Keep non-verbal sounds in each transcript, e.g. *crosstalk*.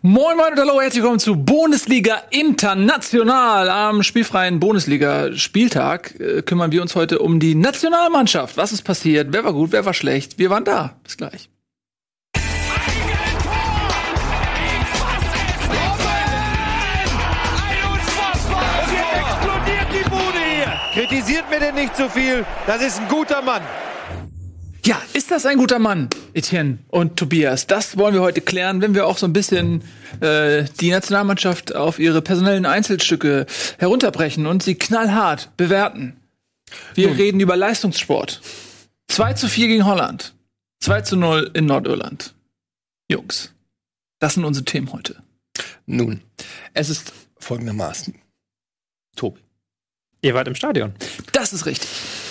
Moin Moin und hallo, herzlich willkommen zu Bundesliga International. Am spielfreien Bundesliga-Spieltag äh, kümmern wir uns heute um die Nationalmannschaft. Was ist passiert? Wer war gut, wer war schlecht? Wir waren da. Bis gleich. Kritisiert mir denn nicht so viel. Das ist ein guter Mann. Ja, ist das ein guter Mann, Etienne und Tobias? Das wollen wir heute klären, wenn wir auch so ein bisschen äh, die Nationalmannschaft auf ihre personellen Einzelstücke herunterbrechen und sie knallhart bewerten. Wir Nun. reden über Leistungssport. 2 zu 4 gegen Holland. 2 zu 0 in Nordirland. Jungs, das sind unsere Themen heute. Nun, es ist folgendermaßen. Tobi. Ihr wart im Stadion. Das ist richtig.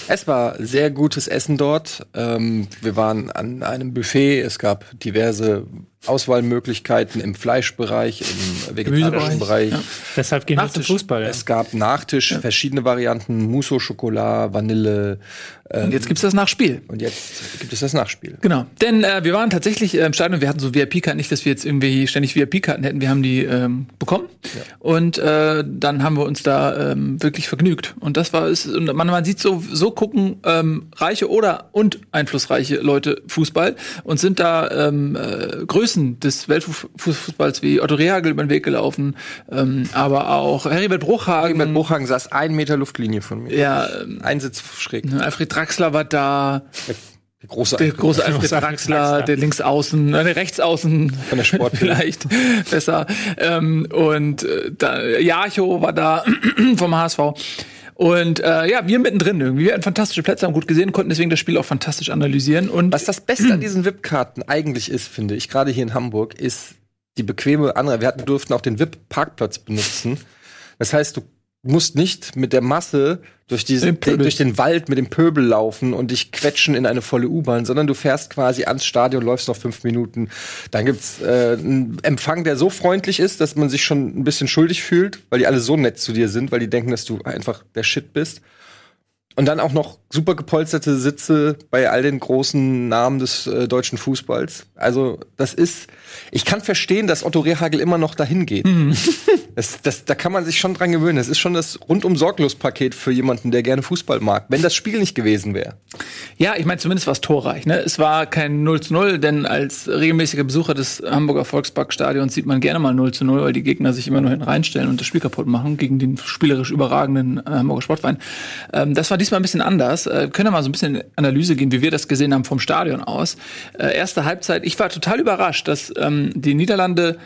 Es war sehr gutes Essen dort. Ähm, wir waren an einem Buffet. Es gab diverse Auswahlmöglichkeiten im Fleischbereich, im vegetarischen Bereich. Ja. Deshalb gehen wir zum Fußball. Ja. Es gab Nachtisch, ja. verschiedene Varianten, Mousse Schokolade, Vanille. Ähm, und jetzt gibt's das Nachspiel. Und jetzt gibt es das Nachspiel. Genau. Denn äh, wir waren tatsächlich äh, im Stadion, wir hatten so VIP-Karten, nicht, dass wir jetzt irgendwie ständig VIP-Karten hätten, wir haben die ähm, bekommen. Ja. Und äh, dann haben wir uns da ähm, wirklich vergnügt. Und das war es. Und man, man sieht so, so gucken ähm, reiche oder und einflussreiche Leute Fußball und sind da ähm, äh, Größen des Weltfußballs wie Otto Rehagel über den Weg gelaufen, ähm, aber auch Heribert Bruchhagen. Heribert Bruchhagen saß ein Meter Luftlinie von mir. Ja, ähm, ein Sitz schräg. Ne, Alfred Draxler war da. Der große, der große Alfred Draxler, Draxler, der Linksaußen, äh, der Rechtsaußen von der Sport *laughs* vielleicht besser. Ähm, und äh, da, Jarcho war da *clears throat* vom HSV. Und äh, ja, wir mittendrin irgendwie. Wir hatten fantastische Plätze, haben gut gesehen, konnten deswegen das Spiel auch fantastisch analysieren. Und was das Beste an diesen VIP-Karten eigentlich ist, finde ich, gerade hier in Hamburg, ist die bequeme andere. Wir hatten, durften auch den VIP-Parkplatz benutzen. Das heißt, du musst nicht mit der Masse durch, diesen, den durch den Wald mit dem Pöbel laufen und dich quetschen in eine volle U-Bahn, sondern du fährst quasi ans Stadion, läufst noch fünf Minuten. Dann gibt's äh, einen Empfang, der so freundlich ist, dass man sich schon ein bisschen schuldig fühlt, weil die alle so nett zu dir sind, weil die denken, dass du einfach der Shit bist. Und dann auch noch super gepolsterte Sitze bei all den großen Namen des äh, deutschen Fußballs. Also, das ist, ich kann verstehen, dass Otto Rehagel immer noch dahin geht. Mhm. *laughs* Das, das, da kann man sich schon dran gewöhnen. Das ist schon das rundum sorglos Paket für jemanden, der gerne Fußball mag, wenn das Spiel nicht gewesen wäre. Ja, ich meine, zumindest war es torreich. Ne? Es war kein 0 zu 0, denn als regelmäßiger Besucher des Hamburger Volksparkstadions sieht man gerne mal 0 zu 0, weil die Gegner sich immer nur hinten reinstellen und das Spiel kaputt machen gegen den spielerisch überragenden äh, Hamburger Sportverein. Ähm, das war diesmal ein bisschen anders. Äh, können wir mal so ein bisschen in Analyse gehen, wie wir das gesehen haben vom Stadion aus. Äh, erste Halbzeit, ich war total überrascht, dass ähm, die Niederlande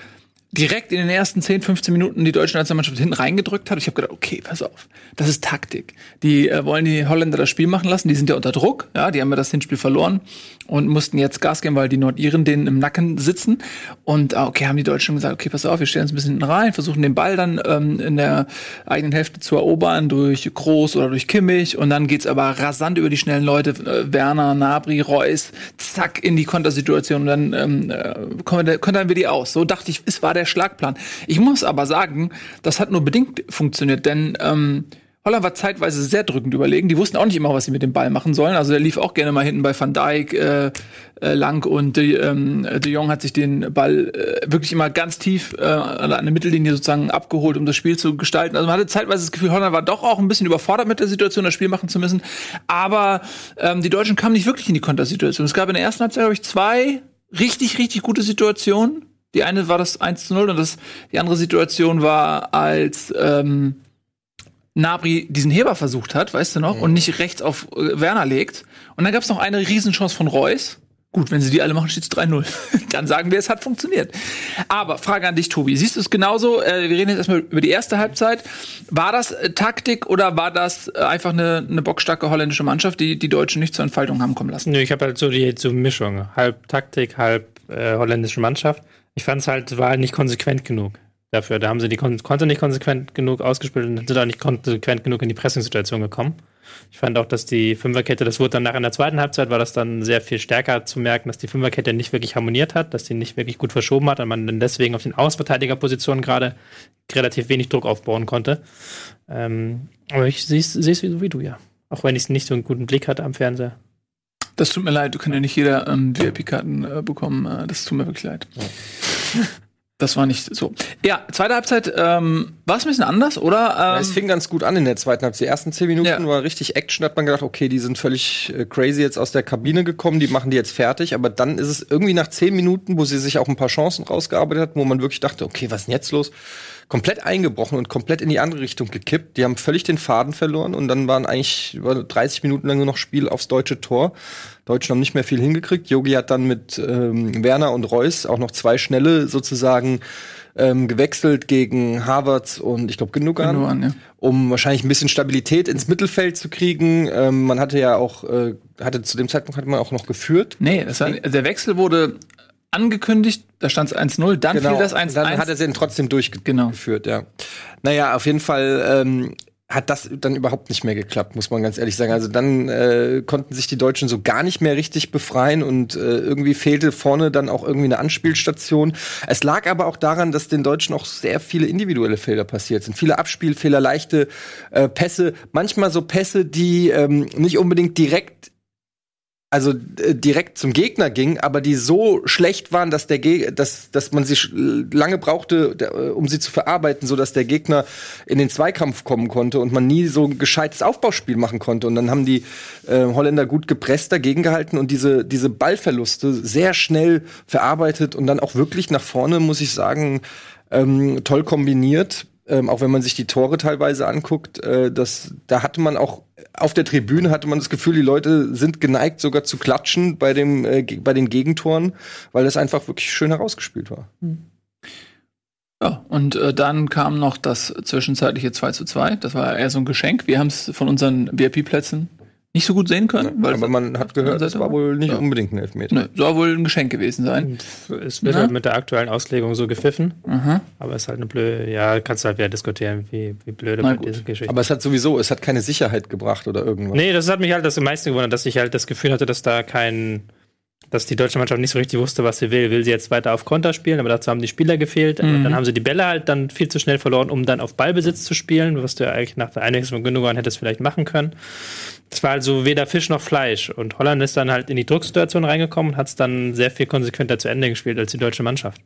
direkt in den ersten 10, 15 Minuten die deutsche Nationalmannschaft hinten reingedrückt hat. Ich habe gedacht, okay, pass auf, das ist Taktik. Die äh, wollen die Holländer das Spiel machen lassen, die sind ja unter Druck, ja, die haben ja das Hinspiel verloren und mussten jetzt Gas geben, weil die Nordiren denen im Nacken sitzen. Und ah, okay, haben die Deutschen gesagt, okay, pass auf, wir stellen uns ein bisschen hinten rein, versuchen den Ball dann ähm, in der eigenen Hälfte zu erobern durch Groß oder durch Kimmich und dann geht's aber rasant über die schnellen Leute, äh, Werner, Nabri, Reus, zack, in die Kontersituation und dann ähm, äh, kontern wir die aus. So dachte ich, es war der Schlagplan. Ich muss aber sagen, das hat nur bedingt funktioniert, denn ähm, Holland war zeitweise sehr drückend überlegen. Die wussten auch nicht immer, was sie mit dem Ball machen sollen. Also der lief auch gerne mal hinten bei Van Dijk äh, äh, lang und de, ähm, de Jong hat sich den Ball äh, wirklich immer ganz tief äh, an der Mittellinie sozusagen abgeholt, um das Spiel zu gestalten. Also man hatte zeitweise das Gefühl, Holland war doch auch ein bisschen überfordert mit der Situation, das Spiel machen zu müssen. Aber ähm, die Deutschen kamen nicht wirklich in die Kontersituation. Es gab in der ersten Halbzeit, glaube ich, zwei richtig, richtig gute Situationen die eine war das 1 zu 0 und das, die andere Situation war, als ähm, Nabri diesen Heber versucht hat, weißt du noch, mhm. und nicht rechts auf äh, Werner legt. Und dann gab es noch eine Riesenchance von Reus. Gut, wenn sie die alle machen, steht es 3-0. dann sagen wir, es hat funktioniert. Aber Frage an dich, Tobi. Siehst du es genauso? Äh, wir reden jetzt erstmal über die erste Halbzeit. War das äh, Taktik oder war das äh, einfach eine, eine bockstarke holländische Mannschaft, die die Deutschen nicht zur Entfaltung haben kommen lassen? Nö, ich habe halt so die so Mischung. Halb Taktik, halb äh, holländische Mannschaft. Ich fand es halt, war halt nicht konsequent genug dafür. Da haben sie die Kon konnte nicht konsequent genug ausgespielt und sind auch nicht konsequent genug in die Pressing-Situation gekommen. Ich fand auch, dass die Fünferkette, das wurde dann nach in der zweiten Halbzeit, war das dann sehr viel stärker zu merken, dass die Fünferkette nicht wirklich harmoniert hat, dass die nicht wirklich gut verschoben hat und man dann deswegen auf den Außenverteidigerpositionen gerade relativ wenig Druck aufbauen konnte. Ähm, aber ich sehe es so wie du, ja. Auch wenn ich es nicht so einen guten Blick hatte am Fernseher. Das tut mir leid, du kannst ja nicht jeder ähm, VIP-Karten äh, bekommen. Äh, das tut mir wirklich leid. Ja. *laughs* das war nicht so. Ja, zweite Halbzeit ähm, war es ein bisschen anders, oder? Ähm, ja, es fing ganz gut an in der zweiten Halbzeit. Die ersten zehn Minuten Ja. war richtig Action. Hat man gedacht, okay, die sind völlig äh, crazy jetzt aus der Kabine gekommen, die machen die jetzt fertig. Aber dann ist es irgendwie nach zehn Minuten, wo sie sich auch ein paar Chancen rausgearbeitet hat, wo man wirklich dachte, okay, was ist denn jetzt los? Komplett eingebrochen und komplett in die andere Richtung gekippt. Die haben völlig den Faden verloren und dann waren eigentlich über 30 Minuten lang nur noch Spiel aufs deutsche Tor. Deutschen haben nicht mehr viel hingekriegt. Yogi hat dann mit ähm, Werner und Reus auch noch zwei schnelle sozusagen ähm, gewechselt gegen Havertz und ich glaube Gündogan, Gündogan, ja. um wahrscheinlich ein bisschen Stabilität ins Mittelfeld zu kriegen. Ähm, man hatte ja auch, äh, hatte zu dem Zeitpunkt hatte man auch noch geführt. nee, war, der Wechsel wurde angekündigt, da stand es 1-0, dann fiel das 1-1. Genau. Dann hat er sie trotzdem Genau. durchgeführt, ja. Naja, auf jeden Fall ähm, hat das dann überhaupt nicht mehr geklappt, muss man ganz ehrlich sagen. Also dann äh, konnten sich die Deutschen so gar nicht mehr richtig befreien und äh, irgendwie fehlte vorne dann auch irgendwie eine Anspielstation. Es lag aber auch daran, dass den Deutschen auch sehr viele individuelle Fehler passiert sind. Viele Abspielfehler, leichte äh, Pässe, manchmal so Pässe, die ähm, nicht unbedingt direkt also äh, direkt zum Gegner ging, aber die so schlecht waren, dass der Ge dass, dass man sie lange brauchte, der, äh, um sie zu verarbeiten, so dass der Gegner in den Zweikampf kommen konnte und man nie so ein gescheites Aufbauspiel machen konnte. Und dann haben die äh, Holländer gut gepresst dagegen gehalten und diese diese Ballverluste sehr schnell verarbeitet und dann auch wirklich nach vorne, muss ich sagen, ähm, toll kombiniert. Ähm, auch wenn man sich die Tore teilweise anguckt, äh, das, da hatte man auch auf der Tribüne hatte man das Gefühl, die Leute sind geneigt sogar zu klatschen bei dem äh, bei den Gegentoren, weil das einfach wirklich schön herausgespielt war. Ja, und äh, dann kam noch das zwischenzeitliche 2 zu 2. Das war eher so ein Geschenk. Wir haben es von unseren VIP-Plätzen nicht so gut sehen können. weil Aber man hat gehört, das Seite war wohl nicht Ja. unbedingt ein Elfmeter. Nö, soll wohl ein Geschenk gewesen sein. Es wird Na? halt mit der aktuellen Auslegung so gepfiffen, Aha. aber es ist halt eine blöde, ja, kannst du halt wieder diskutieren, wie, wie blöde Na gut. diese Geschichte. Aber es hat sowieso, es hat keine Sicherheit gebracht oder irgendwas. Nee, das hat mich halt das am meisten gewundert, dass ich halt das Gefühl hatte, dass da kein, dass die deutsche Mannschaft nicht so richtig wusste, was sie will. Will sie jetzt weiter auf Konter spielen, aber dazu haben die Spieler gefehlt. Mhm. Dann haben sie die Bälle halt dann viel zu schnell verloren, um dann auf Ballbesitz zu spielen, was du ja eigentlich nach der Einwechslung von Gündogan hättest vielleicht machen können. Das war also weder Fisch noch Fleisch. Und Holland ist dann halt in die Drucksituation reingekommen und hat es dann sehr viel konsequenter zu Ende gespielt als die deutsche Mannschaft.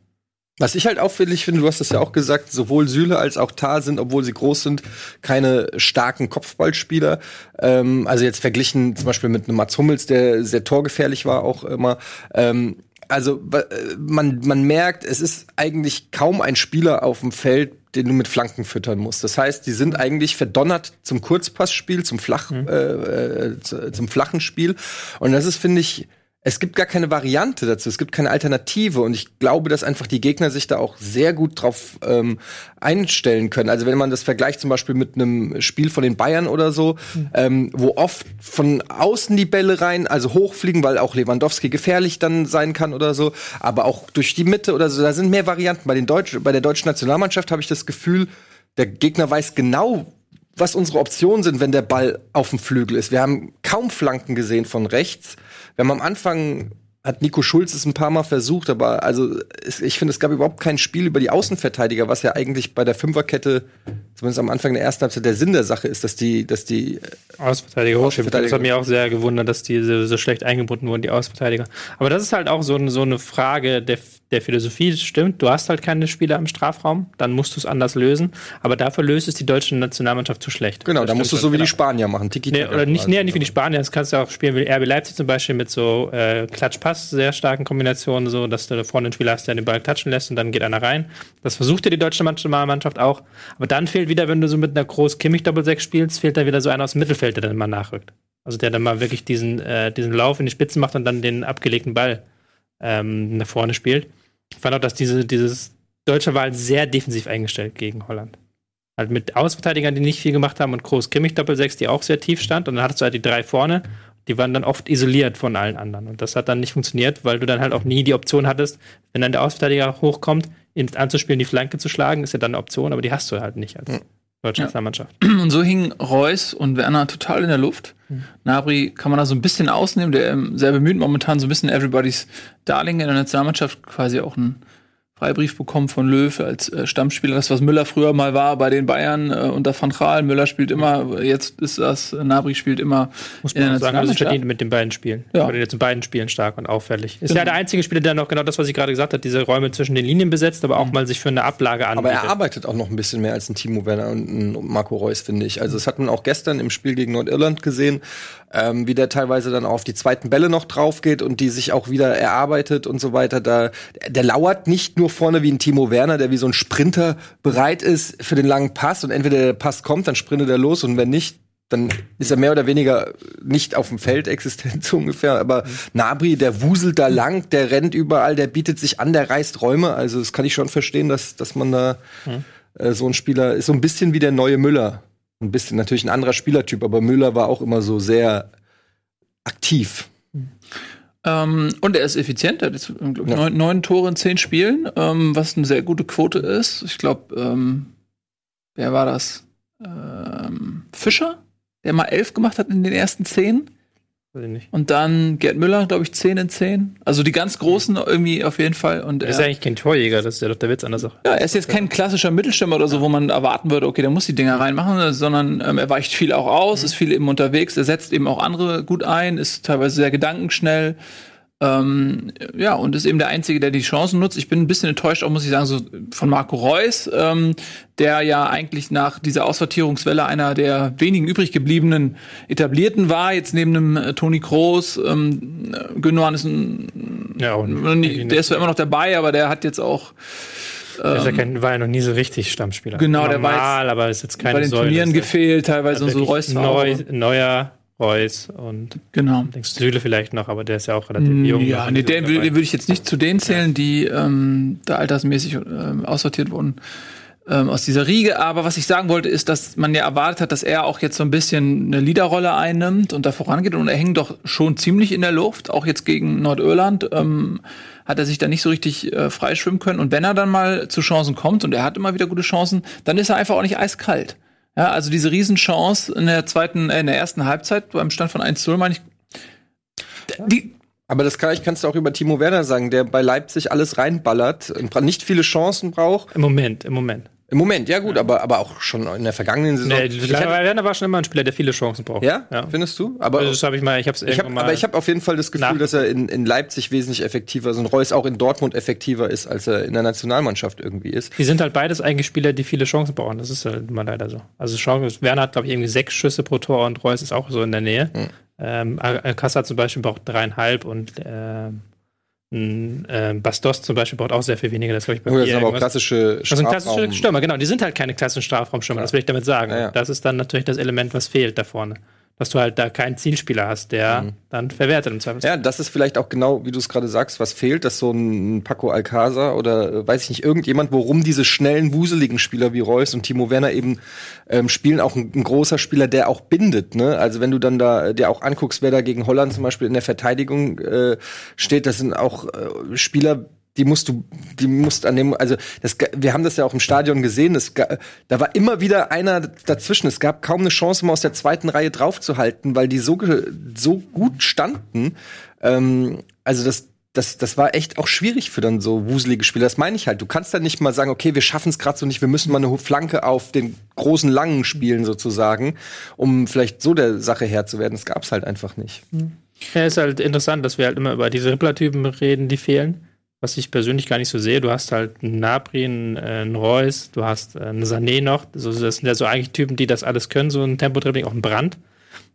Was ich halt auffällig finde, du hast das ja auch gesagt, sowohl Süle als auch Tar sind, obwohl sie groß sind, keine starken Kopfballspieler. Ähm, also jetzt verglichen zum Beispiel mit einem Mats Hummels, der sehr torgefährlich war auch immer. Ähm, also äh, man, man merkt, es ist eigentlich kaum ein Spieler auf dem Feld, den du mit Flanken füttern musst. Das heißt, die sind eigentlich verdonnert zum Kurzpassspiel, zum Flach, äh, äh, zu- zum flachen Spiel. Und das ist, finde ich, es gibt gar keine Variante dazu, es gibt keine Alternative und ich glaube, dass einfach die Gegner sich da auch sehr gut drauf ähm, einstellen können. Also wenn man das vergleicht zum Beispiel mit einem Spiel von den Bayern oder so, ähm, wo oft von außen die Bälle rein, also hochfliegen, weil auch Lewandowski gefährlich dann sein kann oder so, aber auch durch die Mitte oder so, da sind mehr Varianten. Bei, den Deutschen, bei der deutschen Nationalmannschaft habe ich das Gefühl, der Gegner weiß genau, was unsere Optionen sind, wenn der Ball auf dem Flügel ist. Wir haben kaum Flanken gesehen von rechts. Wir haben am Anfang hat Nico Schulz es ein paar Mal versucht, aber also ich finde, es gab überhaupt kein Spiel über die Außenverteidiger, was ja eigentlich bei der Fünferkette, zumindest am Anfang der ersten Halbzeit, der Sinn der Sache ist, dass die, dass die Außenverteidiger hochschieben. Das hat mich auch sehr gewundert, dass die so, so schlecht eingebunden wurden, die Außenverteidiger. Aber das ist halt auch so, so eine Frage der, der Philosophie. Stimmt, du hast halt keine Spieler im Strafraum, dann musst du es anders lösen. Aber dafür löst es die deutsche Nationalmannschaft zu schlecht. genau, da musst du stimmt so wie die Spanier machen, Tiki Nee, oder nicht, nee, nicht wie die Spanier. Das kannst du auch spielen wie RB Leipzig zum Beispiel mit so äh, Klatsch-Pass, sehr starken Kombinationen, so dass du da vorne einen Spieler hast, der den Ball klatschen lässt und dann geht einer rein. Das versuchte die deutsche Nationalmannschaft auch. Aber dann fehlt wieder, wenn du so mit einer Groß-Kimmich-Doppel-6 spielst, fehlt da wieder so einer aus dem Mittelfeld, der dann mal nachrückt. Also der dann mal wirklich diesen, äh, diesen Lauf in die Spitzen macht und dann den abgelegten Ball ähm, nach vorne spielt. Ich fand auch, dass diese, dieses Deutsche war halt sehr defensiv eingestellt gegen Holland. Halt mit Außenverteidigern, die nicht viel gemacht haben und Groß Kimmich Doppel-6, die auch sehr tief stand. Und dann hattest du halt die drei vorne, die waren dann oft isoliert von allen anderen. Und das hat dann nicht funktioniert, weil du dann halt auch nie die Option hattest, wenn dann der Außenverteidiger hochkommt, ihn anzuspielen, die Flanke zu schlagen, ist ja dann eine Option, aber die hast du halt nicht als deutsche Ja. Nationalmannschaft. *clears throat* Und so hingen Reus und Werner total in der Luft. Nabri kann man da so ein bisschen ausnehmen, der ähm, sehr bemüht momentan so ein bisschen everybody's Darling in der Nationalmannschaft, quasi auch ein Freibrief bekommen von Löw als äh, Stammspieler. Das, was Müller früher mal war bei den Bayern äh, unter Van Gaal. Müller spielt immer, jetzt ist das, äh, Nabri spielt immer Muss in der man sagen, also Nationalmannschaft. verdient mit den beiden Spielen. Ja. Oder jetzt in beiden Spielen stark und auffällig. Ist Genau. ja der einzige Spieler, der noch genau das, was ich gerade gesagt habe, diese Räume zwischen den Linien besetzt, aber auch mal sich für eine Ablage Aber anbietet. er arbeitet auch noch ein bisschen mehr als ein Timo Werner und ein Marco Reus, finde ich. Also das hat man auch gestern im Spiel gegen Nordirland gesehen, ähm, wie der teilweise dann auf die zweiten Bälle noch drauf geht und die sich auch wieder erarbeitet und so weiter. Da, der lauert nicht nur vorne wie ein Timo Werner, der wie so ein Sprinter bereit ist für den langen Pass und entweder der Pass kommt, dann sprintet er los und wenn nicht, dann ist er mehr oder weniger nicht auf dem Feld existent *laughs* so ungefähr. Aber Nabri, der wuselt da lang, der rennt überall, der bietet sich an, der reißt Räume. Also das kann ich schon verstehen, dass, dass man da äh, so ein Spieler ist so ein bisschen wie der neue Müller. Ein bisschen natürlich ein anderer Spielertyp, aber Müller war auch immer so sehr aktiv. Ähm, und er ist effizient. Er hat jetzt, glaub Ja. neun, neun Tore in zehn Spielen, ähm, was eine sehr gute Quote ist. Ich glaube, ähm, wer war das? Ähm, Fischer, der mal elf gemacht hat in den ersten zehn. Weiß ich nicht. Und dann Gerd Müller, glaube ich, 10 in 10. Also die ganz großen irgendwie auf jeden Fall. Und Er ist er, eigentlich kein Torjäger, das ist ja doch der Witz an der Sache. ja, er ist jetzt kein klassischer Mittelstürmer oder so, wo man erwarten würde, okay, der muss die Dinger reinmachen, sondern ähm, er weicht viel auch aus, ist viel eben unterwegs, er setzt eben auch andere gut ein, ist teilweise sehr gedankenschnell. Ähm, ja, und ist eben der Einzige, der die Chancen nutzt. Ich bin ein bisschen enttäuscht, auch muss ich sagen, so von Marco Reus, ähm, der ja eigentlich nach dieser Aussortierungswelle einer der wenigen übrig gebliebenen Etablierten war, jetzt neben einem äh, Toni Kroos, ähm, äh, Gündogan ist ein, Ja, und der ist zwar immer noch dabei, aber der hat jetzt auch der ist ja kein, war ja noch nie so richtig Stammspieler. Genau, der war Normal, aber ist jetzt keine bei den Säule. Turnieren gefehlt, teilweise und so Reus Neu, Neuer, Reus und Genau. denkst Süle vielleicht noch, aber der ist ja auch relativ jung. Ja, noch nee, den den würde ich jetzt nicht zu denen zählen, die ähm, da altersmäßig ähm, aussortiert wurden ähm, aus dieser Riege. Aber was ich sagen wollte, ist, dass man ja erwartet hat, dass er auch jetzt so ein bisschen eine Leaderrolle einnimmt und da vorangeht. Und er hängt doch schon ziemlich in der Luft, auch jetzt gegen Nordirland. Ähm, hat er sich da nicht so richtig äh, freischwimmen können. Und wenn er dann mal zu Chancen kommt, und er hat immer wieder gute Chancen, dann ist er einfach auch nicht eiskalt. Ja, also diese Riesenchance in der zweiten, äh, in der ersten Halbzeit beim Stand von 1-0, meine ich. Die, Aber das kann ich, kannst du auch über Timo Werner sagen, der bei Leipzig alles reinballert, und nicht viele Chancen braucht. Im Moment, im Moment. Im Moment, ja gut, aber, aber auch schon in der vergangenen Saison. Nee, Werner war schon immer ein Spieler, der viele Chancen braucht. ja? ja. findest du? Aber Also das habe ich mal, ich habe es hab, mal. aber ich habe auf jeden Fall das Gefühl, dass er in, in Leipzig wesentlich effektiver ist und Reus auch in Dortmund effektiver ist, als er in der Nationalmannschaft irgendwie ist. Die sind halt beides eigentlich Spieler, die viele Chancen brauchen. Das ist halt immer leider so. Also Chancen, Werner hat, glaube ich, irgendwie sechs Schüsse pro Tor und Reus ist auch so in der Nähe. Hm. Ähm, Alcázar zum Beispiel braucht dreieinhalb und ähm, Bastos zum Beispiel braucht auch sehr viel weniger. Das glaube ich bei Oh, das sind aber auch klassische Das sind klassische Strafraum- Stürmer, genau. Die sind halt keine klassischen Strafraumstürmer, das will ich damit sagen. Ja, ja. Das ist dann natürlich das Element, was fehlt da vorne. Dass du halt da keinen Zielspieler hast, der dann verwertet im Zweifelsfall. Mhm. Ja, das ist vielleicht auch genau, wie du es gerade sagst, was fehlt, dass so ein Paco Alcázar oder äh, weiß ich nicht, irgendjemand, worum diese schnellen, wuseligen Spieler wie Reus und Timo Werner eben ähm, spielen, auch ein, ein großer Spieler, der auch bindet. Ne? Also wenn du dann da äh, dir auch anguckst, wer da gegen Holland zum Beispiel in der Verteidigung äh, steht, das sind auch äh, Spieler, die musst du, die musst an dem, also das, wir haben das ja auch im Stadion gesehen, es, ga- da war immer wieder einer dazwischen. Es gab kaum eine Chance, mal aus der zweiten Reihe draufzuhalten, weil die so, so gut standen. Ähm, also das, das, das war echt auch schwierig für dann so wuselige Spieler. Das meine ich halt. Du kannst dann nicht mal sagen, okay, wir schaffen es gerade so nicht, wir müssen mal eine Flanke auf den großen Langen spielen sozusagen, um vielleicht so der Sache Herr zu werden. Das gab's halt einfach nicht. Ja, ist halt interessant, dass wir halt immer über diese Rippler-Typen reden, die fehlen. Was ich persönlich gar nicht so sehe. Du hast halt einen Napri, einen, äh, einen Reus, du hast äh, einen Sané noch. So, das sind ja so eigentlich Typen, die das alles können, so ein Tempo-Dribbling, auch ein Brand.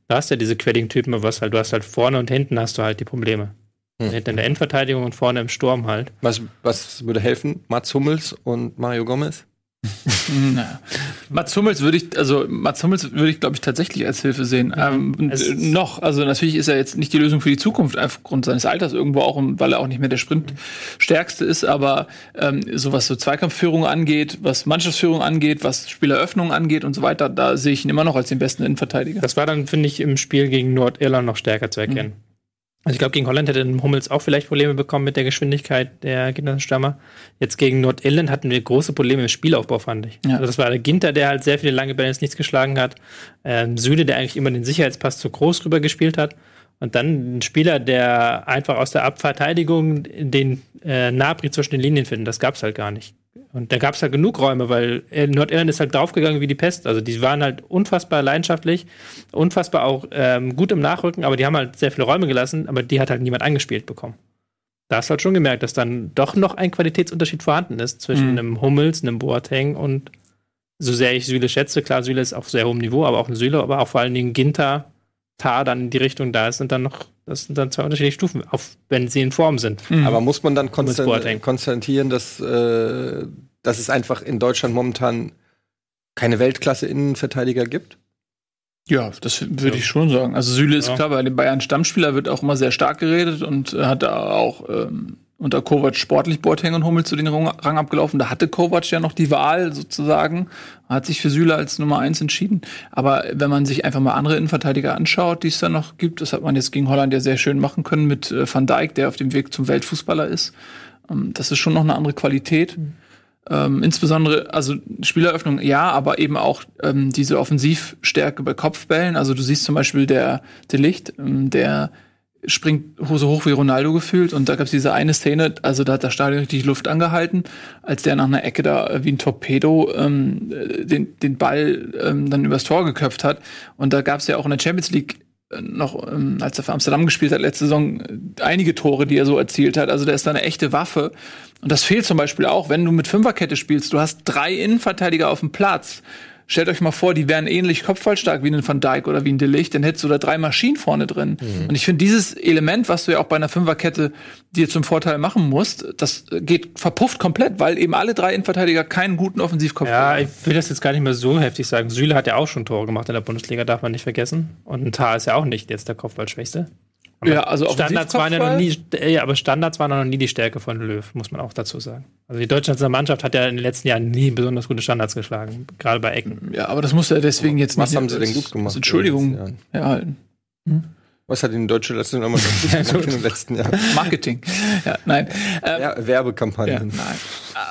Da hast du ja diese quäligen Typen, aber was halt, du hast halt vorne und hinten hast du halt die Probleme. Hm. Hinten in der Endverteidigung und vorne im Sturm halt. Was, was würde helfen? Mats Hummels und Mario Gomez? *laughs* Mats Hummels würde ich, also Mats Hummels würde ich, glaube ich, tatsächlich als Hilfe sehen. Ähm, und, Es äh, noch, also natürlich ist er jetzt nicht die Lösung für die Zukunft, aufgrund seines Alters irgendwo auch, weil er auch nicht mehr der Sprintstärkste ist, aber ähm, so was so Zweikampfführung angeht, was Mannschaftsführung angeht, was Spieleröffnung angeht und so weiter, da sehe ich ihn immer noch als den besten Innenverteidiger. Das war dann, finde ich, im Spiel gegen Nordirland noch stärker zu erkennen. Also ich glaube, gegen Holland hätte Hummels auch vielleicht Probleme bekommen mit der Geschwindigkeit der Ginterstürmer. Jetzt gegen Nordirland hatten wir große Probleme im Spielaufbau, fand ich. Ja. Also das war der Ginter, der halt sehr viele lange Bälle ins Nichts geschlagen hat. Ähm, Süle, der eigentlich immer den Sicherheitspass zu groß rüber gespielt hat. Und dann ein Spieler, der einfach aus der Abverteidigung den äh, Nabri zwischen den Linien findet, das gab's halt gar nicht. Und da gab's halt genug Räume, weil Nordirland ist halt draufgegangen wie die Pest. Also die waren halt unfassbar leidenschaftlich, unfassbar auch ähm, gut im Nachrücken, aber die haben halt sehr viele Räume gelassen, aber die hat halt niemand angespielt bekommen. Da hast du halt schon gemerkt, dass dann doch noch ein Qualitätsunterschied vorhanden ist zwischen mhm. einem Hummels, einem Boateng und so sehr ich Süle schätze, klar, Süle ist auf sehr hohem Niveau, aber auch ein Süle, aber auch vor allen Dingen Ginter, Tar dann in die Richtung da ist und dann noch, das sind dann zwei unterschiedliche Stufen, auf, wenn sie in Form sind. Mhm. Aber muss man dann konstant, konstatieren, dass, äh, dass es einfach in Deutschland momentan keine Weltklasse-Innenverteidiger gibt? Ja, das würde ich schon sagen. Also Süle ist ja. klar, bei den Bayern Stammspieler wird auch immer sehr stark geredet und hat da auch ähm, unter Kovac sportlich Boateng und Hummel zu den Rang abgelaufen. Da hatte Kovac ja noch die Wahl sozusagen, hat sich für Süle als Nummer eins entschieden. Aber wenn man sich einfach mal andere Innenverteidiger anschaut, die es da noch gibt, das hat man jetzt gegen Holland ja sehr schön machen können mit äh, Van Dijk, der auf dem Weg zum Weltfußballer ist. Ähm, das ist schon noch eine andere Qualität. Mhm. Ähm, insbesondere, also Spieleröffnung ja, aber eben auch ähm, diese Offensivstärke bei Kopfbällen. Also du siehst zum Beispiel der, der Licht, ähm, der springt so hoch wie Ronaldo gefühlt und da gab es diese eine Szene, also da hat das Stadion richtig Luft angehalten, als der nach einer Ecke da wie ein Torpedo ähm, den, den Ball ähm, dann übers Tor geköpft hat und da gab es ja auch in der Champions League äh, noch, ähm, als er für Amsterdam gespielt hat, letzte Saison, einige Tore, die er so erzielt hat. Also der ist da eine echte Waffe. Und das fehlt zum Beispiel auch, wenn du mit Fünferkette spielst. Du hast drei Innenverteidiger auf dem Platz. Stellt euch mal vor, die wären ähnlich kopfballstark wie ein Van Dijk oder wie ein Delicht, dann hättest du da drei Maschinen vorne drin. Mhm. Und ich finde dieses Element, was du ja auch bei einer Fünferkette dir zum Vorteil machen musst, das geht verpufft komplett, weil eben alle drei Innenverteidiger keinen guten Offensivkopf haben. Ja, ich will das jetzt gar nicht mehr so heftig sagen. Süle hat ja auch schon Tore gemacht in der Bundesliga, darf man nicht vergessen. Und ein Tar ist ja auch nicht jetzt der Kopfballschwächste. Aber ja, also Standards waren ja noch nie, ja, aber Standards waren noch nie die Stärke von Löw, muss man auch dazu sagen. Also die deutsche Mannschaft hat ja in den letzten Jahren nie besonders gute Standards geschlagen, gerade bei Ecken. Ja, aber das muss ja deswegen jetzt Was nicht. Was haben sie denn gut gemacht? Entschuldigung erhalten. Hm? Was hat die deutsche Nationalmannschaft gemacht in den letzten Jahren? *laughs* Marketing. Ja, nein. Ähm, ja, Werbekampagnen. Ja,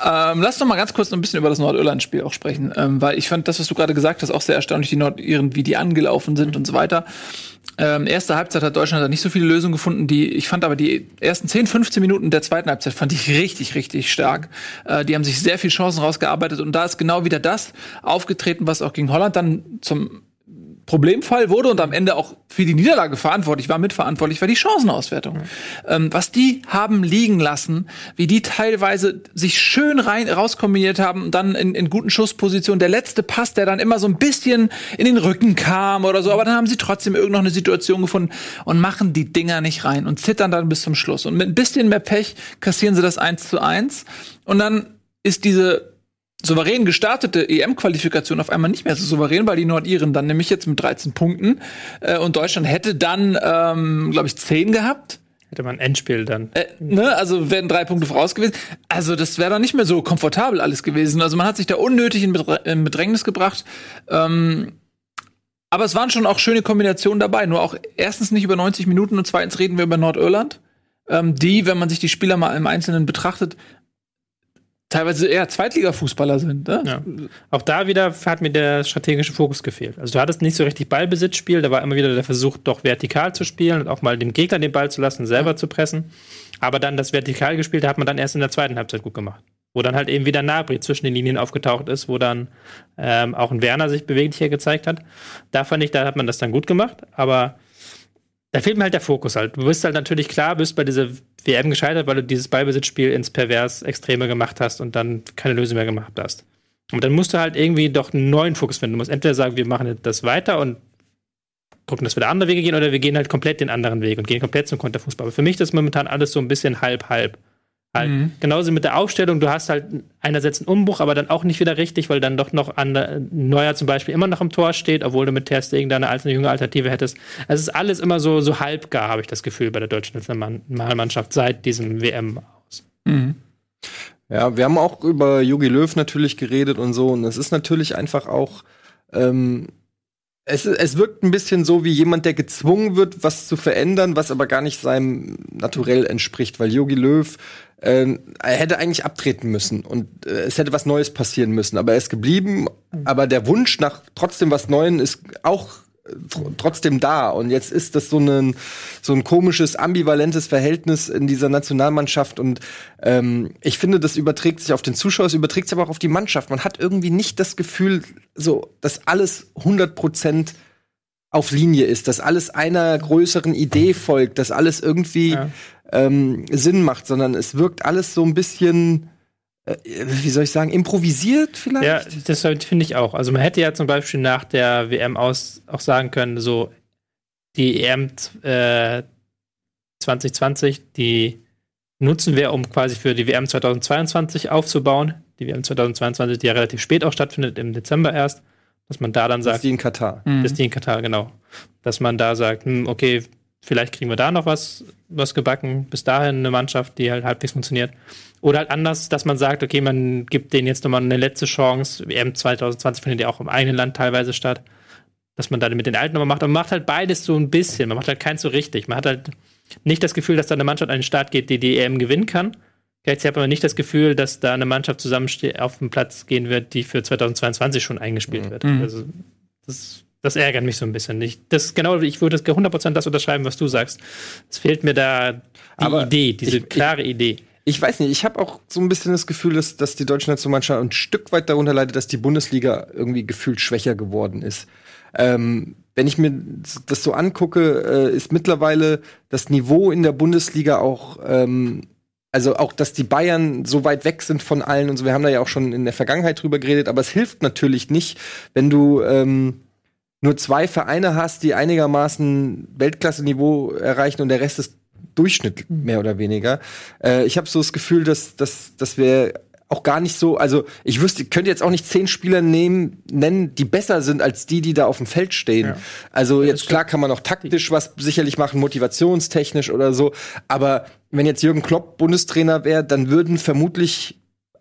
nein. Ähm, lass doch mal ganz kurz noch ein bisschen über das Nordirland-Spiel auch sprechen, ähm, weil ich fand das, was du gerade gesagt hast, auch sehr erstaunlich, die Nordiren, wie die angelaufen sind und so weiter. Ähm, erste Halbzeit hat Deutschland da nicht so viele Lösungen gefunden. Die, ich fand aber die ersten 10, 15 Minuten der zweiten Halbzeit fand ich richtig, richtig stark. Äh, die haben sich sehr viele Chancen rausgearbeitet und da ist genau wieder das aufgetreten, was auch gegen Holland dann zum Problemfall wurde und am Ende auch für die Niederlage verantwortlich war, mitverantwortlich war die Chancenauswertung. Mhm. Ähm, was die haben liegen lassen, wie die teilweise sich schön rein rauskombiniert haben und dann in, in guten Schusspositionen. Der letzte Pass, der dann immer so ein bisschen in den Rücken kam oder so, aber dann haben sie trotzdem irgendeine Situation gefunden und machen die Dinger nicht rein und zittern dann bis zum Schluss. Und mit ein bisschen mehr Pech kassieren sie das eins zu eins und dann ist diese souverän gestartete EM-Qualifikation auf einmal nicht mehr so souverän, weil die Nordiren dann nämlich jetzt mit 13 Punkten äh, und Deutschland hätte dann, ähm, glaube ich, 10 gehabt. Hätte man Endspiel dann. Äh, ne? Also wären drei Punkte voraus gewesen. Also das wäre dann nicht mehr so komfortabel alles gewesen. Also man hat sich da unnötig in, Bedrängnis gebracht. Ähm, aber es waren schon auch schöne Kombinationen dabei. Nur auch erstens nicht über 90 Minuten und zweitens reden wir über Nordirland. Ähm, die, wenn man sich die Spieler mal im Einzelnen betrachtet, teilweise eher Zweitliga-Fußballer sind. Ne? Ja. Auch da wieder hat mir der strategische Fokus gefehlt. Also du hattest nicht so richtig Ballbesitzspiel, da war immer wieder der Versuch, doch vertikal zu spielen und auch mal dem Gegner den Ball zu lassen, selber ja. zu pressen. Aber dann das vertikal gespielt hat man dann erst in der zweiten Halbzeit gut gemacht. Wo dann halt eben wieder Nabri zwischen den Linien aufgetaucht ist, wo dann ähm, auch ein Werner sich beweglicher gezeigt hat. Da fand ich, da hat man das dann gut gemacht, aber da fehlt mir halt der Fokus halt. Du bist halt natürlich klar, bist bei dieser WM gescheitert, weil du dieses Ballbesitzspiel ins Pervers Extreme gemacht hast und dann keine Lösung mehr gemacht hast. Und dann musst du halt irgendwie doch einen neuen Fokus finden. Du musst entweder sagen, wir machen das weiter und gucken, dass wir da andere Wege gehen, oder wir gehen halt komplett den anderen Weg und gehen komplett zum Konterfußball. Aber für mich ist das momentan alles so ein bisschen halb-halb. Halt. Mhm. Genauso mit der Aufstellung, du hast halt einerseits einen Umbruch, aber dann auch nicht wieder richtig, weil dann doch noch an, Neuer zum Beispiel immer noch im Tor steht, obwohl du mit Ter Stegen da eine, eine junge Alternative hättest. Also es ist alles immer so, so halbgar, habe ich das Gefühl, bei der deutschen Nationalmannschaft seit diesem WM aus. Mhm. Ja, wir haben auch über Jogi Löw natürlich geredet und so, und es ist natürlich einfach auch ähm, es, es wirkt ein bisschen so wie jemand, der gezwungen wird, was zu verändern, was aber gar nicht seinem Naturell entspricht, weil Yogi Löw äh, er hätte eigentlich abtreten müssen und äh, es hätte was Neues passieren müssen, aber er ist geblieben. Aber der Wunsch nach trotzdem was Neuem ist auch trotzdem da. Und jetzt ist das so ein, so ein komisches, ambivalentes Verhältnis in dieser Nationalmannschaft. Und ähm, ich finde, das überträgt sich auf den Zuschauer, es überträgt sich aber auch auf die Mannschaft. Man hat irgendwie nicht das Gefühl, so, dass alles 100 Prozent auf Linie ist, dass alles einer größeren Idee folgt, dass alles irgendwie ja. ähm, Sinn macht, sondern es wirkt alles so ein bisschen wie soll ich sagen, improvisiert vielleicht? Ja, das finde ich auch. Also man hätte ja zum Beispiel nach der WM aus auch sagen können, so die EM äh, 2020, die nutzen wir, um quasi für die WM 2022 aufzubauen. Die WM 2022, die ja relativ spät auch stattfindet, im Dezember erst. Dass man da dann sagt. Das ist die in Katar. Mhm. Das ist die in Katar, genau. Dass man da sagt, hm, okay, vielleicht kriegen wir da noch was, was gebacken. Bis dahin eine Mannschaft, die halt halbwegs funktioniert. Oder halt anders, dass man sagt, okay, man gibt denen jetzt nochmal eine letzte Chance. WM 2020 findet ja auch im eigenen Land teilweise statt. Dass man dann mit den Alten nochmal macht. Aber man macht halt beides so ein bisschen. Man macht halt keins so richtig. Man hat halt nicht das Gefühl, dass da eine Mannschaft an den Start geht, die die EM gewinnen kann. Gleichzeitig hat man nicht das Gefühl, dass da eine Mannschaft zusammensteht, auf den Platz gehen wird, die für 2022 schon eingespielt mhm. wird. Also, das, das, ärgert mich so ein bisschen. Ich, das genau, ich würde 100% das unterschreiben, was du sagst. Es fehlt mir da die Aber Idee, diese ich, klare ich, Idee ich weiß nicht, ich habe auch so ein bisschen das Gefühl, dass, dass die deutsche Nationalmannschaft ein Stück weit darunter leidet, dass die Bundesliga irgendwie gefühlt schwächer geworden ist. Ähm, wenn ich mir das so angucke, äh, ist mittlerweile das Niveau in der Bundesliga auch, ähm, also auch, dass die Bayern so weit weg sind von allen und so. Wir haben da ja auch schon in der Vergangenheit drüber geredet, aber es hilft natürlich nicht, wenn du ähm, nur zwei Vereine hast, die einigermaßen Weltklasse-Niveau erreichen und der Rest ist Durchschnitt mehr oder weniger. Äh, ich habe so das Gefühl, dass, dass, dass wir auch gar nicht so, also ich wüsste, ich könnte jetzt auch nicht zehn Spieler nehmen, nennen, die besser sind als die, die da auf dem Feld stehen. Ja. Also jetzt klar kann man auch taktisch was sicherlich machen, motivationstechnisch oder so. Aber wenn jetzt Jürgen Klopp Bundestrainer wäre, dann würden vermutlich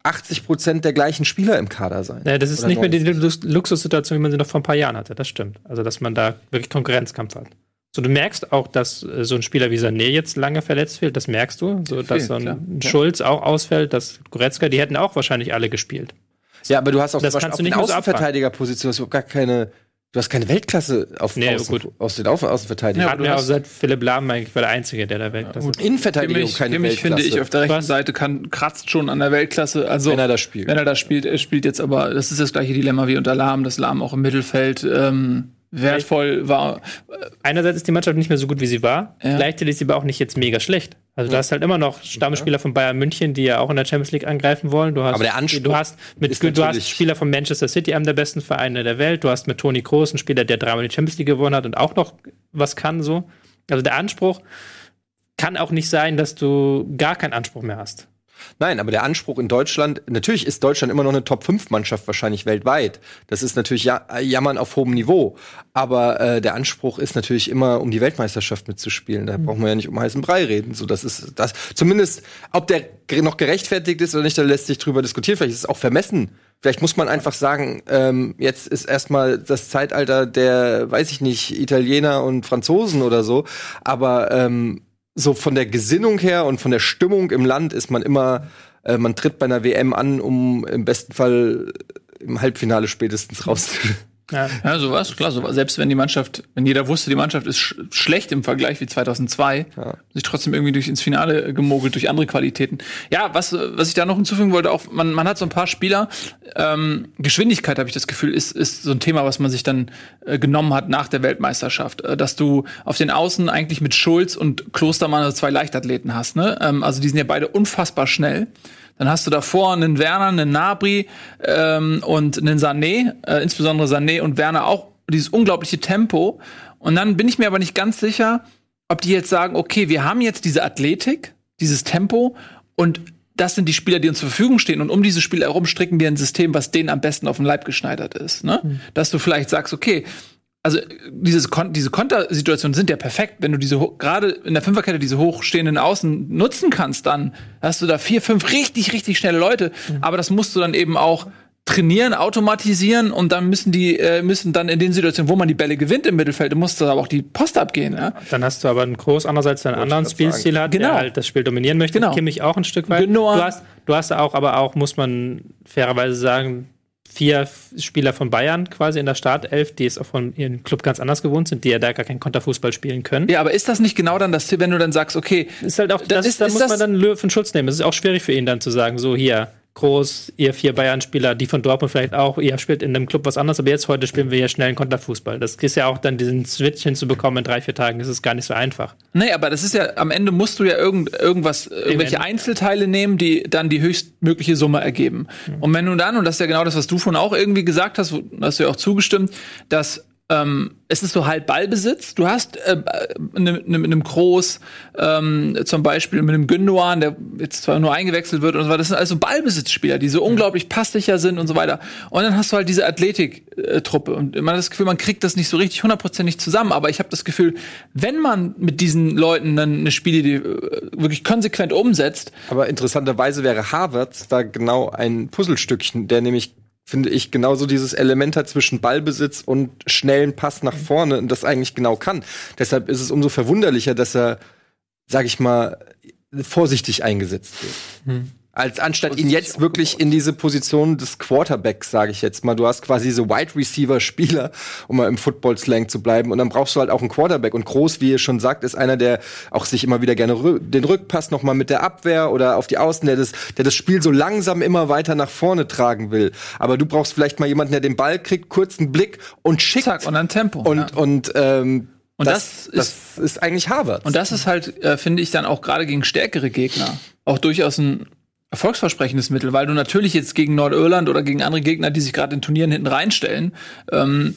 80 Prozent der gleichen Spieler im Kader sein. Ja, das ist nicht 90. mehr die Luxussituation, wie man sie noch vor ein paar Jahren hatte. Das stimmt. Also, dass man da wirklich Konkurrenzkampf hat. So, du merkst auch, dass äh, so ein Spieler wie Sané jetzt lange verletzt fehlt, das merkst du. So, dass so ein klar. Schulz auch ausfällt, dass Goretzka, die hätten auch wahrscheinlich alle gespielt. Ja, aber du hast auch das zum Beispiel auf der Außenverteidigerposition hast du gar keine Du hast keine Weltklasse auf nee, Außen, gut. aus den Außenverteidigern. Ja, wir auch seit Philipp Lahm eigentlich war der Einzige, der da Weltklasse ja, Innenverteidigung Kimmich, keine Kimmich Weltklasse. finde ich auf der rechten Seite kann, kratzt schon an der Weltklasse. Also, wenn er das spielt. Wenn er das spielt, er spielt jetzt aber, das ist das gleiche Dilemma wie unter Lahm, dass Lahm auch im Mittelfeld ähm, wertvoll war. Einerseits ist die Mannschaft nicht mehr so gut, wie sie war. Ja. Gleichzeitig ist sie aber auch nicht jetzt mega schlecht. Also, du hast halt immer noch Stammspieler von Bayern München, die ja auch in der Champions League angreifen wollen. Du hast, aber der Anspruch du hast, mit, du hast Spieler von Manchester City, einem der besten Vereine der Welt. Du hast mit Toni Kroos einen Spieler, der dreimal die Champions League gewonnen hat und auch noch was kann so. Also, der Anspruch kann auch nicht sein, dass du gar keinen Anspruch mehr hast. Nein, aber der Anspruch in Deutschland, natürlich ist Deutschland immer noch eine Top-5-Mannschaft wahrscheinlich weltweit. Das ist natürlich ja, Jammern auf hohem Niveau. Aber äh, der Anspruch ist natürlich immer, um die Weltmeisterschaft mitzuspielen. Da mhm. brauchen wir ja nicht um heißen Brei reden. So, das ist das. Zumindest, ob der noch gerechtfertigt ist oder nicht, da lässt sich drüber diskutieren. Vielleicht ist es auch vermessen. Vielleicht muss man einfach sagen, ähm, jetzt ist erstmal das Zeitalter der, weiß ich nicht, Italiener und Franzosen oder so. Aber ähm, so von der Gesinnung her und von der Stimmung im Land ist man immer, äh, man tritt bei einer WM an, um im besten Fall im Halbfinale spätestens rauszugehen. Ja, ja sowas, klar, sowas. Selbst wenn die Mannschaft, wenn jeder wusste, die Mannschaft ist sch schlecht im Vergleich wie 2002, ja. sich trotzdem irgendwie durch ins Finale gemogelt durch andere Qualitäten. Ja, was, was ich da noch hinzufügen wollte, auch man, man hat so ein paar Spieler. Ähm, Geschwindigkeit habe ich das Gefühl, ist, ist so ein Thema, was man sich dann äh, genommen hat nach der Weltmeisterschaft, äh, dass du auf den Außen eigentlich mit Schulz und Klostermann also zwei Leichtathleten hast. Ne? Ähm, also die sind ja beide unfassbar schnell. Dann hast du davor einen Werner, einen Nabri ähm, und einen Sané, äh, insbesondere Sané und Werner auch dieses unglaubliche Tempo. Und dann bin ich mir aber nicht ganz sicher, ob die jetzt sagen, okay, wir haben jetzt diese Athletik, dieses Tempo und das sind die Spieler, die uns zur Verfügung stehen. Und um diese Spieler herum stricken wir ein System, was denen am besten auf den Leib geschneidert ist. Ne? Mhm. Dass du vielleicht sagst, okay, also dieses Kon diese Kontersituationen sind ja perfekt, wenn du diese gerade in der Fünferkette diese hochstehenden Außen nutzen kannst, dann hast du da vier, fünf richtig, richtig schnelle Leute. Mhm. Aber das musst du dann eben auch trainieren, automatisieren und dann müssen die äh, müssen dann in den Situationen, wo man die Bälle gewinnt im Mittelfeld, musst du aber auch die Post abgehen. Ja? Dann hast du aber einen Groß andererseits einen anderen Spielstil hat, genau. der halt das Spiel dominieren möchte. Genau. Kimmich auch ein Stück weit. Genau. Du hast du hast auch aber auch muss man fairerweise sagen vier Spieler von Bayern quasi in der Startelf, die es auch von ihrem Club ganz anders gewohnt sind, die ja da gar keinen Konterfußball spielen können. Ja, aber ist das nicht genau dann das, wenn du dann sagst, okay, Ist halt auch, das, ist- da ist muss das- man dann Löw in Schutz nehmen. Es ist auch schwierig für ihn dann zu sagen, so hier, groß, ihr vier Bayern-Spieler, die von Dortmund vielleicht auch, ihr spielt in einem Club was anderes, aber jetzt heute spielen wir hier schnell einen Konterfußball. Das ist ja auch dann diesen Switch hinzubekommen in drei, vier Tagen, das ist gar nicht so einfach. Nee, aber das ist ja, am Ende musst du ja irgend, irgendwas, irgendwelche. Einzelteile nehmen, die dann die höchstmögliche Summe ergeben. Und wenn du dann, und das ist ja genau das, was du vorhin auch irgendwie gesagt hast, hast du ja auch zugestimmt, dass ähm, es ist so halb Ballbesitz. Du hast äh, mit einem Groß, ähm, zum Beispiel mit einem Gündogan, der jetzt zwar nur eingewechselt wird und so weiter. Das sind also Ballbesitzspieler, die so unglaublich passsicher sind und so weiter. Und dann hast du halt diese Athletik-Truppe. Und man hat das Gefühl, man kriegt das nicht so richtig hundertprozentig zusammen. Aber ich habe das Gefühl, wenn man mit diesen Leuten dann eine Spiele die, äh, wirklich konsequent umsetzt, Aber interessanterweise wäre Harvard da genau ein Puzzlestückchen, der nämlich finde ich genauso dieses Element hat zwischen Ballbesitz und schnellen Pass nach vorne und das eigentlich genau kann. Deshalb ist es umso verwunderlicher, dass er, sag ich mal, vorsichtig eingesetzt wird. Als anstatt ihn jetzt wirklich in diese Position des Quarterbacks, sage ich jetzt mal. Du hast quasi diese Wide Receiver Spieler, um mal im Football Slang zu bleiben. Und dann brauchst du halt auch einen Quarterback. Und Groß, wie ihr schon sagt, ist einer, der auch sich immer wieder gerne rü den Rückpass noch mal mit der Abwehr oder auf die Außen, der das, der das Spiel so langsam immer weiter nach vorne tragen will. Aber du brauchst vielleicht mal jemanden, der den Ball kriegt, kurzen Blick und schickt. zack, und dann Tempo. und ja. und ähm, Und das, das das ist eigentlich Harvard. Und das ist halt, äh, finde ich, dann auch gerade gegen stärkere Gegner auch durchaus ein erfolgsversprechendes Mittel, weil du natürlich jetzt gegen Nordirland oder gegen andere Gegner, die sich gerade in Turnieren hinten reinstellen, ähm,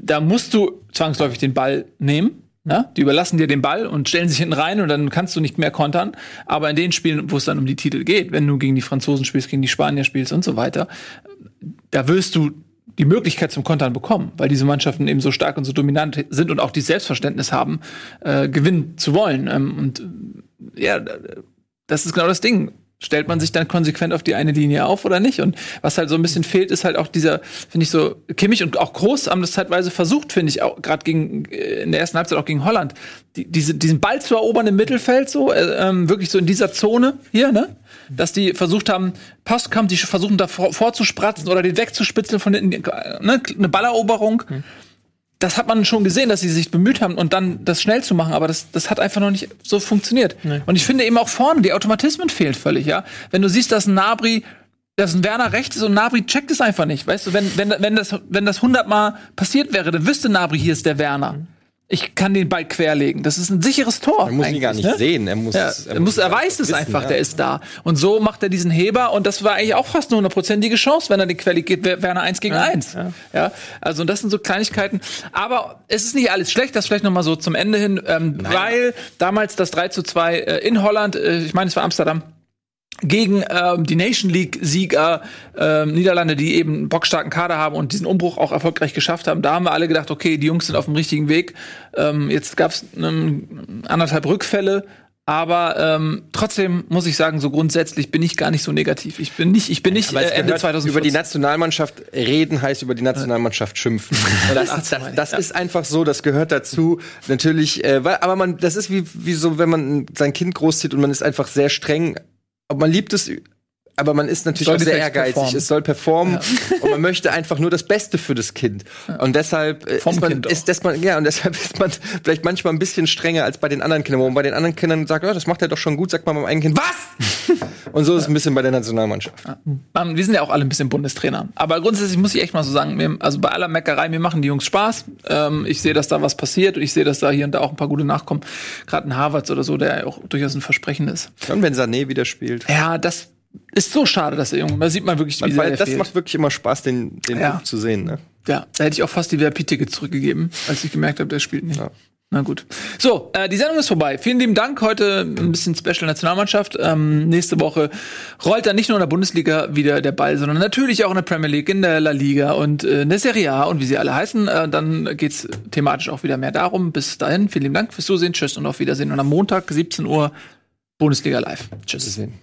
da musst du zwangsläufig den Ball nehmen. Ja? Die überlassen dir den Ball und stellen sich hinten rein und dann kannst du nicht mehr kontern. Aber in den Spielen, wo es dann um die Titel geht, wenn du gegen die Franzosen spielst, gegen die Spanier spielst und so weiter, da wirst du die Möglichkeit zum Kontern bekommen, weil diese Mannschaften eben so stark und so dominant sind und auch die Selbstverständnis haben, äh, gewinnen zu wollen. Ähm, und ja, das ist genau das Ding. Stellt man sich dann konsequent auf die eine Linie auf oder nicht? Und was halt so ein bisschen fehlt, ist halt auch dieser, finde ich so, Kimmich und auch Groß haben das zeitweise versucht, finde ich, auch gerade gegen äh, in der ersten Halbzeit auch gegen Holland, die, diese, diesen Ball zu erobern im Mittelfeld, so äh, ähm, wirklich so in dieser Zone hier, ne? Dass die versucht haben, Passkampf, die versuchen da vor, vorzuspratzen oder den wegzuspitzeln von hinten, äh, ne? eine Balleroberung. Das hat man schon gesehen, dass sie sich bemüht haben und dann das schnell zu machen, aber das, das hat einfach noch nicht so funktioniert. Und ich finde eben auch vorne, die Automatismen fehlt völlig, ja. Wenn du siehst, dass ein Nabri, dass ein Werner rechts ist und Nabri checkt es einfach nicht, weißt du, wenn, wenn, wenn das, wenn das hundertmal passiert wäre, dann wüsste Nabri, hier ist der Werner. Ich kann den Ball querlegen. Das ist ein sicheres Tor. er muss ihn gar nicht ne? sehen. Er muss, Ja, er, muss, er weiß es wissen, einfach, ja. der ist da. Und so macht er diesen Heber und das war eigentlich auch fast eine hundertprozentige Chance, wenn er die Quelle geht, wär- Werner eins gegen eins. Ja. also und das sind so Kleinigkeiten. Aber es ist nicht alles schlecht, das vielleicht noch mal so zum Ende hin, ähm, weil damals das 3 zu 2 äh, in Holland, äh, ich meine, es war Amsterdam, gegen ähm, die Nation League-Sieger ähm, Niederlande, die eben einen bockstarken Kader haben und diesen Umbruch auch erfolgreich geschafft haben. Da haben wir alle gedacht, okay, die Jungs sind auf dem richtigen Weg. Ähm, jetzt gab es anderthalb Rückfälle, aber ähm, trotzdem muss ich sagen, so grundsätzlich bin ich gar nicht so negativ. Ich bin nicht, ich bin nicht äh, Ende gehört, 2014. über die Nationalmannschaft reden heißt über die Nationalmannschaft schimpfen. *laughs* Das, das, das ist einfach so, das gehört dazu. Natürlich, äh, weil, aber man, das ist wie, wie so, wenn man sein Kind großzieht und man ist einfach sehr streng. Aber man liebt es, aber man ist natürlich Soll auch sehr ehrgeizig. performen. Es soll performen und man möchte einfach nur das Beste für das Kind. Und deshalb äh, Vom ist man, Kind ist, dass man, ja, und deshalb *laughs* ist man vielleicht manchmal ein bisschen strenger als bei den anderen Kindern, wo man bei den anderen Kindern sagt, ja, das macht er doch schon gut, sagt man beim eigenen Kind, was? Und so ist es ein bisschen bei der Nationalmannschaft. Ähm, wir sind ja auch alle ein bisschen Bundestrainer. Aber grundsätzlich muss ich echt mal so sagen, also bei aller Meckerei, mir machen die Jungs Spaß. Ähm, ich sehe, dass da was passiert und ich sehe, dass da hier und da auch ein paar gute nachkommen. Gerade ein Harvards oder so, der auch durchaus ein Versprechen ist. Und wenn Sané wieder spielt. Ja, das ist so schade, dass der Junge, da sieht man wirklich, wie Weil das fehlt. macht wirklich immer Spaß, den, den Ja. Zu sehen. Ne? Ja, da hätte ich auch fast die VIP-Tickets zurückgegeben, als ich gemerkt habe, der spielt nicht. Ja. Na gut. So, äh, die Sendung ist vorbei. Vielen lieben Dank. Heute ein bisschen Special Nationalmannschaft. Ähm, nächste Woche rollt dann nicht nur in der Bundesliga wieder der Ball, sondern natürlich auch in der Premier League, in der La Liga und äh, in der Serie A und wie sie alle heißen. Äh, dann geht's thematisch auch wieder mehr darum. Bis dahin, vielen lieben Dank fürs Zusehen. Tschüss und auf Wiedersehen. Und am Montag, 17 Uhr, Bundesliga live. Tschüss. Zu sehen.